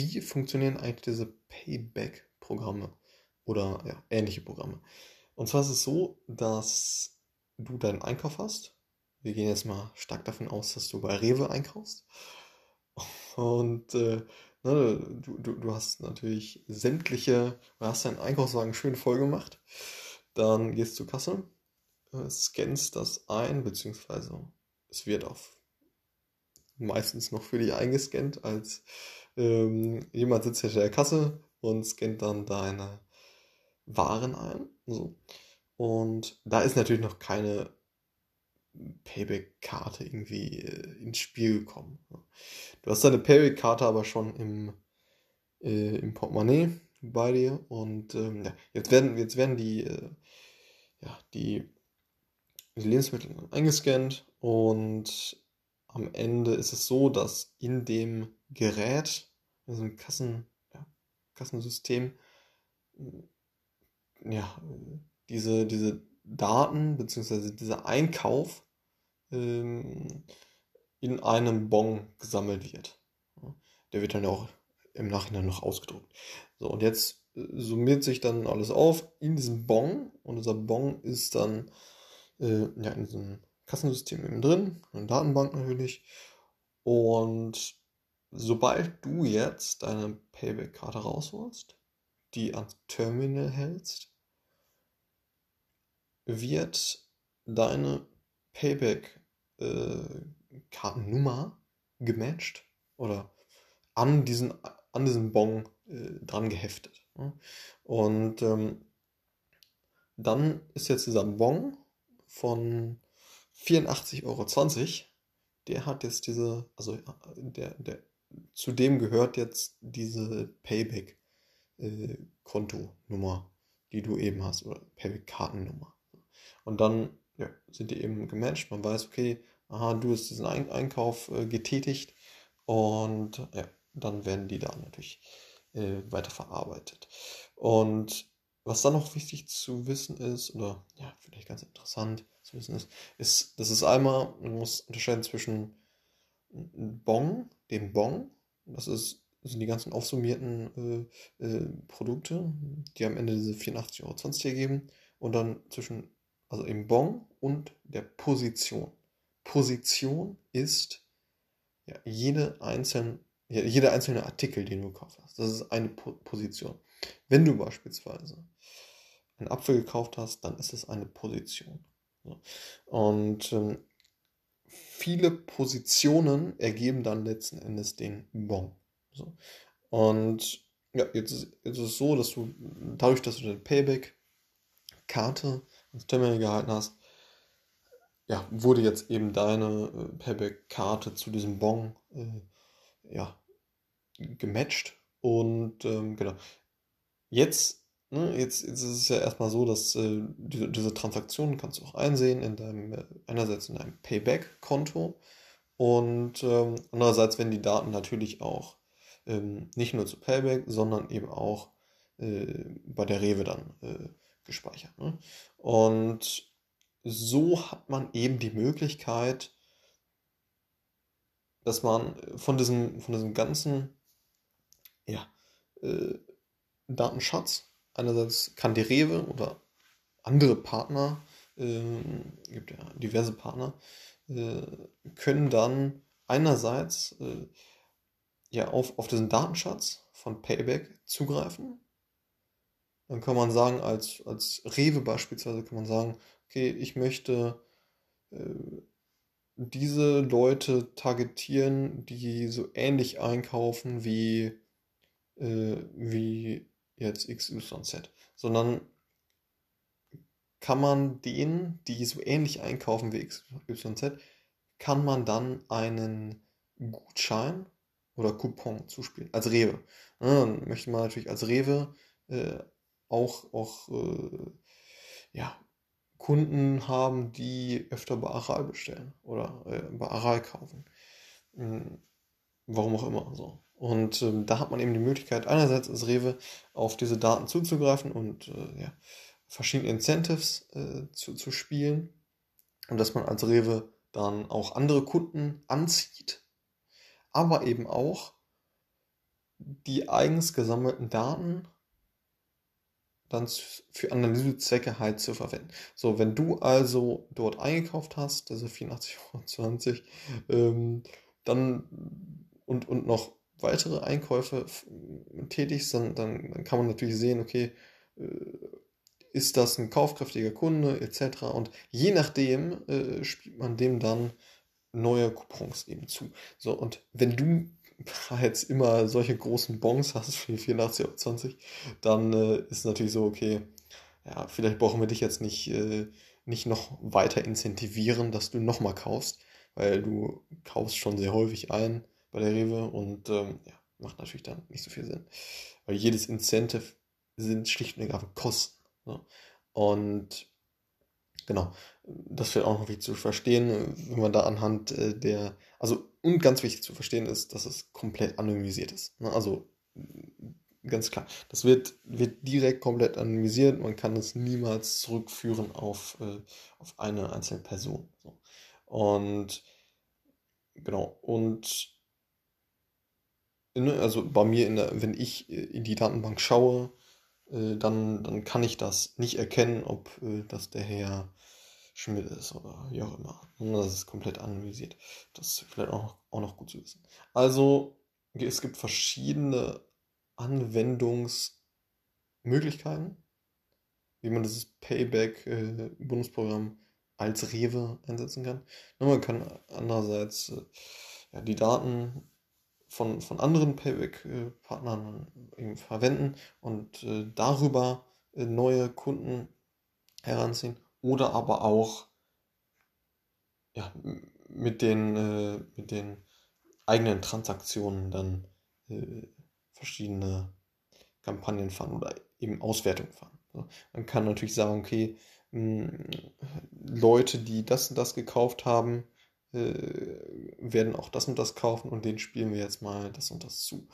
wie funktionieren eigentlich diese Payback-Programme oder ja, ähnliche Programme? Und zwar ist es so, dass du deinen Einkauf hast. Wir gehen jetzt mal stark davon aus, dass du bei Rewe einkaufst. Und äh, ne, du, du, du hast natürlich sämtliche, du hast deinen Einkaufswagen schön voll gemacht. Dann gehst du zur Kasse, äh, scannst das ein, beziehungsweise es wird auf meistens noch für dich eingescannt, als ähm, jemand sitzt hinter der Kasse und scannt dann deine Waren ein. So. Und da ist natürlich noch keine Payback-Karte irgendwie äh, ins Spiel gekommen. Du hast deine Payback-Karte aber schon im, äh, im Portemonnaie bei dir und ähm, ja, jetzt werden, jetzt werden die, äh, ja, die, die Lebensmittel eingescannt und am Ende ist es so, dass in dem Gerät, in einem Kassen, ja, Kassensystem, ja, diese, diese Daten bzw. dieser Einkauf ähm, in einem Bon gesammelt wird. Der wird dann auch im Nachhinein noch ausgedruckt. So, und jetzt äh, summiert sich dann alles auf in diesem Bon und dieser Bon ist dann äh, ja, in diesem Kassensystem eben drin, eine Datenbank natürlich. Und sobald du jetzt deine Payback-Karte rausholst, die ans Terminal hältst, wird deine Payback-Kartennummer äh, gematcht oder an diesen, an diesen Bon äh, dran geheftet. Ne? Und ähm, dann ist jetzt dieser Bon von 84,20 Euro, der hat jetzt diese, also der, der, zu dem gehört jetzt diese Payback-Kontonummer, äh, die du eben hast, oder Payback-Kartennummer. Und dann ja, sind die eben gematcht. Man weiß, okay, aha, du hast diesen Ein Einkauf äh, getätigt und ja, dann werden die da natürlich äh, weiter verarbeitet. Und was dann noch wichtig zu wissen ist, oder ja, vielleicht ganz interessant zu wissen ist, ist, dass es einmal, man muss unterscheiden zwischen Bon, dem Bon, das ist, sind die ganzen aufsummierten äh, äh, Produkte, die am Ende diese 84,20 Euro hier geben, und dann zwischen also im Bon und der Position. Position ist ja, jede einzelne, ja, jeder einzelne Artikel, den du gekauft hast. Das ist eine po Position. Wenn du beispielsweise einen Apfel gekauft hast, dann ist es eine Position. Und ähm, viele Positionen ergeben dann letzten Endes den Bon. Und ja, jetzt ist, jetzt ist es so, dass du dadurch, dass du deine Payback-Karte ins Terminal gehalten hast, ja, wurde jetzt eben deine äh, Payback-Karte zu diesem Bon äh, ja, gematcht. Und ähm, genau. Jetzt, ne, jetzt, jetzt ist es ja erstmal so, dass äh, diese, diese Transaktionen kannst du auch einsehen in deinem, äh, einerseits in deinem Payback-Konto und ähm, andererseits werden die Daten natürlich auch ähm, nicht nur zu Payback, sondern eben auch äh, bei der Rewe dann äh, gespeichert. Ne? Und so hat man eben die Möglichkeit, dass man von diesem, von diesem ganzen ja, äh, Datenschatz, einerseits kann die Rewe oder andere Partner, äh, gibt ja diverse Partner, äh, können dann einerseits äh, ja, auf, auf diesen Datenschatz von Payback zugreifen. Dann kann man sagen, als, als Rewe beispielsweise kann man sagen, okay, ich möchte äh, diese Leute targetieren, die so ähnlich einkaufen wie, äh, wie jetzt XYZ. Sondern kann man denen, die so ähnlich einkaufen wie XYZ, kann man dann einen Gutschein oder Coupon zuspielen, als Rewe. Ja, dann möchte man natürlich als Rewe äh, auch, auch äh, ja, Kunden haben, die öfter bei Aral bestellen oder äh, bei Aral kaufen. Mhm. Warum auch immer so. Und ähm, da hat man eben die Möglichkeit, einerseits als Rewe auf diese Daten zuzugreifen und äh, ja, verschiedene Incentives äh, zu, zu spielen. Und dass man als Rewe dann auch andere Kunden anzieht, aber eben auch die eigens gesammelten Daten dann für Analysezwecke halt zu verwenden. So, wenn du also dort eingekauft hast, also 84,20 ähm, dann und, und noch weitere Einkäufe tätigst, dann, dann, dann kann man natürlich sehen, okay, äh, ist das ein kaufkräftiger Kunde etc. Und je nachdem äh, spielt man dem dann neue Coupons eben zu. So, und wenn du jetzt immer solche großen Bons hast für die 84,20, dann äh, ist natürlich so, okay, ja, vielleicht brauchen wir dich jetzt nicht, äh, nicht noch weiter incentivieren, dass du nochmal kaufst, weil du kaufst schon sehr häufig ein bei der Rewe und ähm, ja, macht natürlich dann nicht so viel Sinn. Weil jedes Incentive sind schlicht und ergreifend Kosten. Ne? Und genau, das wird auch noch wichtig zu verstehen, wenn man da anhand äh, der, also und ganz wichtig zu verstehen ist, dass es komplett anonymisiert ist. Ne? Also ganz klar, das wird, wird direkt komplett anonymisiert, man kann es niemals zurückführen auf, äh, auf eine einzelne Person. So. Und genau, und also bei mir, in der, wenn ich äh, in die Datenbank schaue, äh, dann, dann kann ich das nicht erkennen, ob äh, das der Herr Schmidt ist oder wie auch immer. Das ist komplett anonymisiert. Das ist vielleicht auch, auch noch gut zu wissen. Also, es gibt verschiedene Anwendungsmöglichkeiten, wie man dieses Payback-Bundesprogramm als Rewe einsetzen kann. Und man kann andererseits ja, die Daten von, von anderen Payback-Partnern verwenden und äh, darüber äh, neue Kunden heranziehen oder aber auch ja, mit, den, äh, mit den eigenen Transaktionen dann verschiedene Kampagnen fahren oder eben Auswertungen fahren. Man kann natürlich sagen, okay, mh, Leute, die das und das gekauft haben, werden auch das und das kaufen und den spielen wir jetzt mal das und das zu.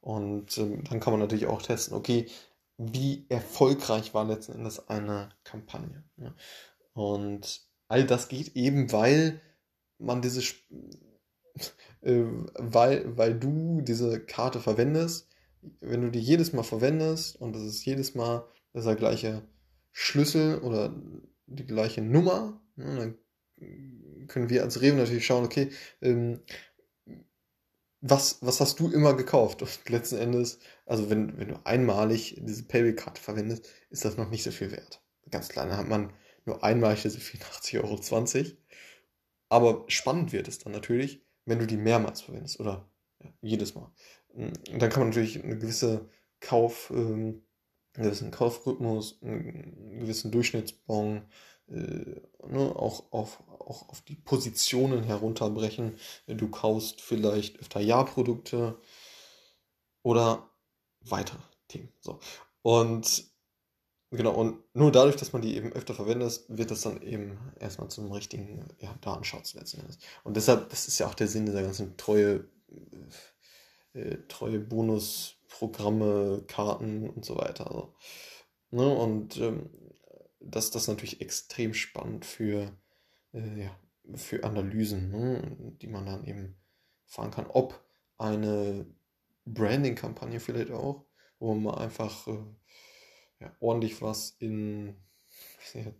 Und ähm, dann kann man natürlich auch testen, okay, wie erfolgreich war letzten Endes eine Kampagne. Ne? Und all das geht eben, weil man diese, äh, weil, weil du diese Karte verwendest, wenn du die jedes Mal verwendest und das ist jedes Mal dieser gleiche Schlüssel oder die gleiche Nummer, ne, dann können wir als Rewe natürlich schauen, okay, ähm, was, was hast du immer gekauft? Und letzten Endes, also wenn, wenn du einmalig diese Payback-Karte verwendest, ist das noch nicht so viel wert. Ganz dann hat man nur einmalig diese 84,20 Euro. Aber spannend wird es dann natürlich, wenn du die mehrmals verwendest oder ja, jedes Mal. Und dann kann man natürlich eine gewisse Kauf, ähm, einen gewissen Kaufrhythmus, einen gewissen Durchschnittsbon äh, ne, auch, auf, auch auf die Positionen herunterbrechen. Du kaufst vielleicht öfter Ja-Produkte oder weitere Themen. So. Und genau, und nur dadurch, dass man die eben öfter verwendet, wird das dann eben erstmal zum richtigen ja, Datenschutz letzten. Und deshalb, das ist ja auch der Sinn dieser ganzen treue, äh, treue Bonusprogramme, Karten und so weiter. Also, ne, und ähm, das, das natürlich extrem spannend für, äh, ja, für Analysen, ne, die man dann eben fahren kann. Ob eine Branding-Kampagne vielleicht auch, wo man einfach äh, ja, ordentlich was in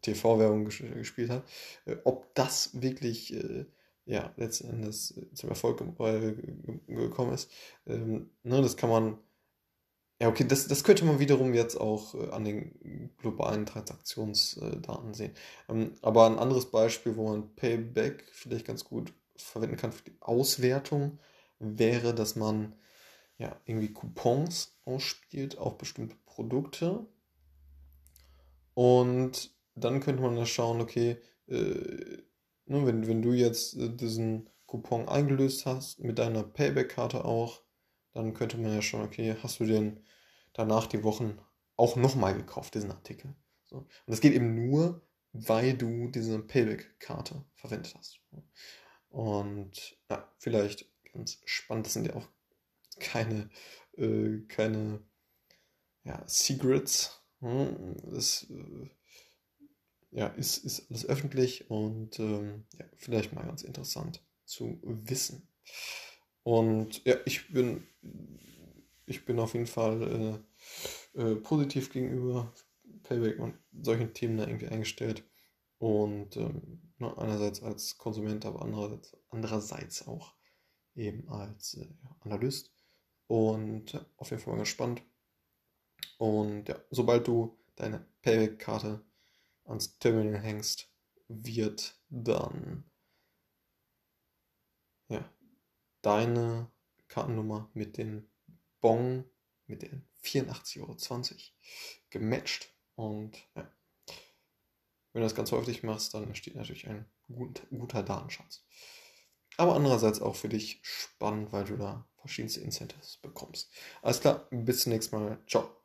TV-Werbung gespielt hat, äh, ob das wirklich äh, ja, letzten Endes zum Erfolg gekommen ist. Ähm, ne, das kann man ja, okay, das, das könnte man wiederum jetzt auch äh, an den globalen Transaktionsdaten sehen. Ähm, aber ein anderes Beispiel, wo man Payback vielleicht ganz gut verwenden kann für die Auswertung, wäre, dass man ja irgendwie Coupons ausspielt auf bestimmte Produkte. Und dann könnte man da schauen, okay, äh, ne, wenn, wenn du jetzt äh, diesen Coupon eingelöst hast, mit deiner Payback-Karte auch, dann könnte man ja schauen, okay, hast du den danach die Wochen auch nochmal gekauft, diesen Artikel. So. Und das geht eben nur, weil du diese Payback-Karte verwendet hast. Und ja, vielleicht ganz spannend, das sind ja auch keine, äh, keine ja, Secrets. Hm? Das äh, ja, ist, ist alles öffentlich und ähm, ja, vielleicht mal ganz interessant zu wissen. Und ja, ich bin ich bin auf jeden Fall äh, äh, positiv gegenüber Payback und solchen Themen da irgendwie eingestellt. Und ähm, ne, einerseits als Konsument, aber andererseits, andererseits auch eben als äh, Analyst. Und auf jeden Fall mal gespannt. Und ja, sobald du deine Payback-Karte ans Terminal hängst, wird dann ja, deine Kartennummer mit den Bon, mit den 84,20 Euro gematcht. Und ja, wenn du das ganz häufig machst, dann entsteht natürlich ein gut, guter Datenschatz. Aber andererseits auch für dich spannend, weil du da verschiedenste Incentives bekommst. Alles klar, bis zum nächsten Mal. Ciao.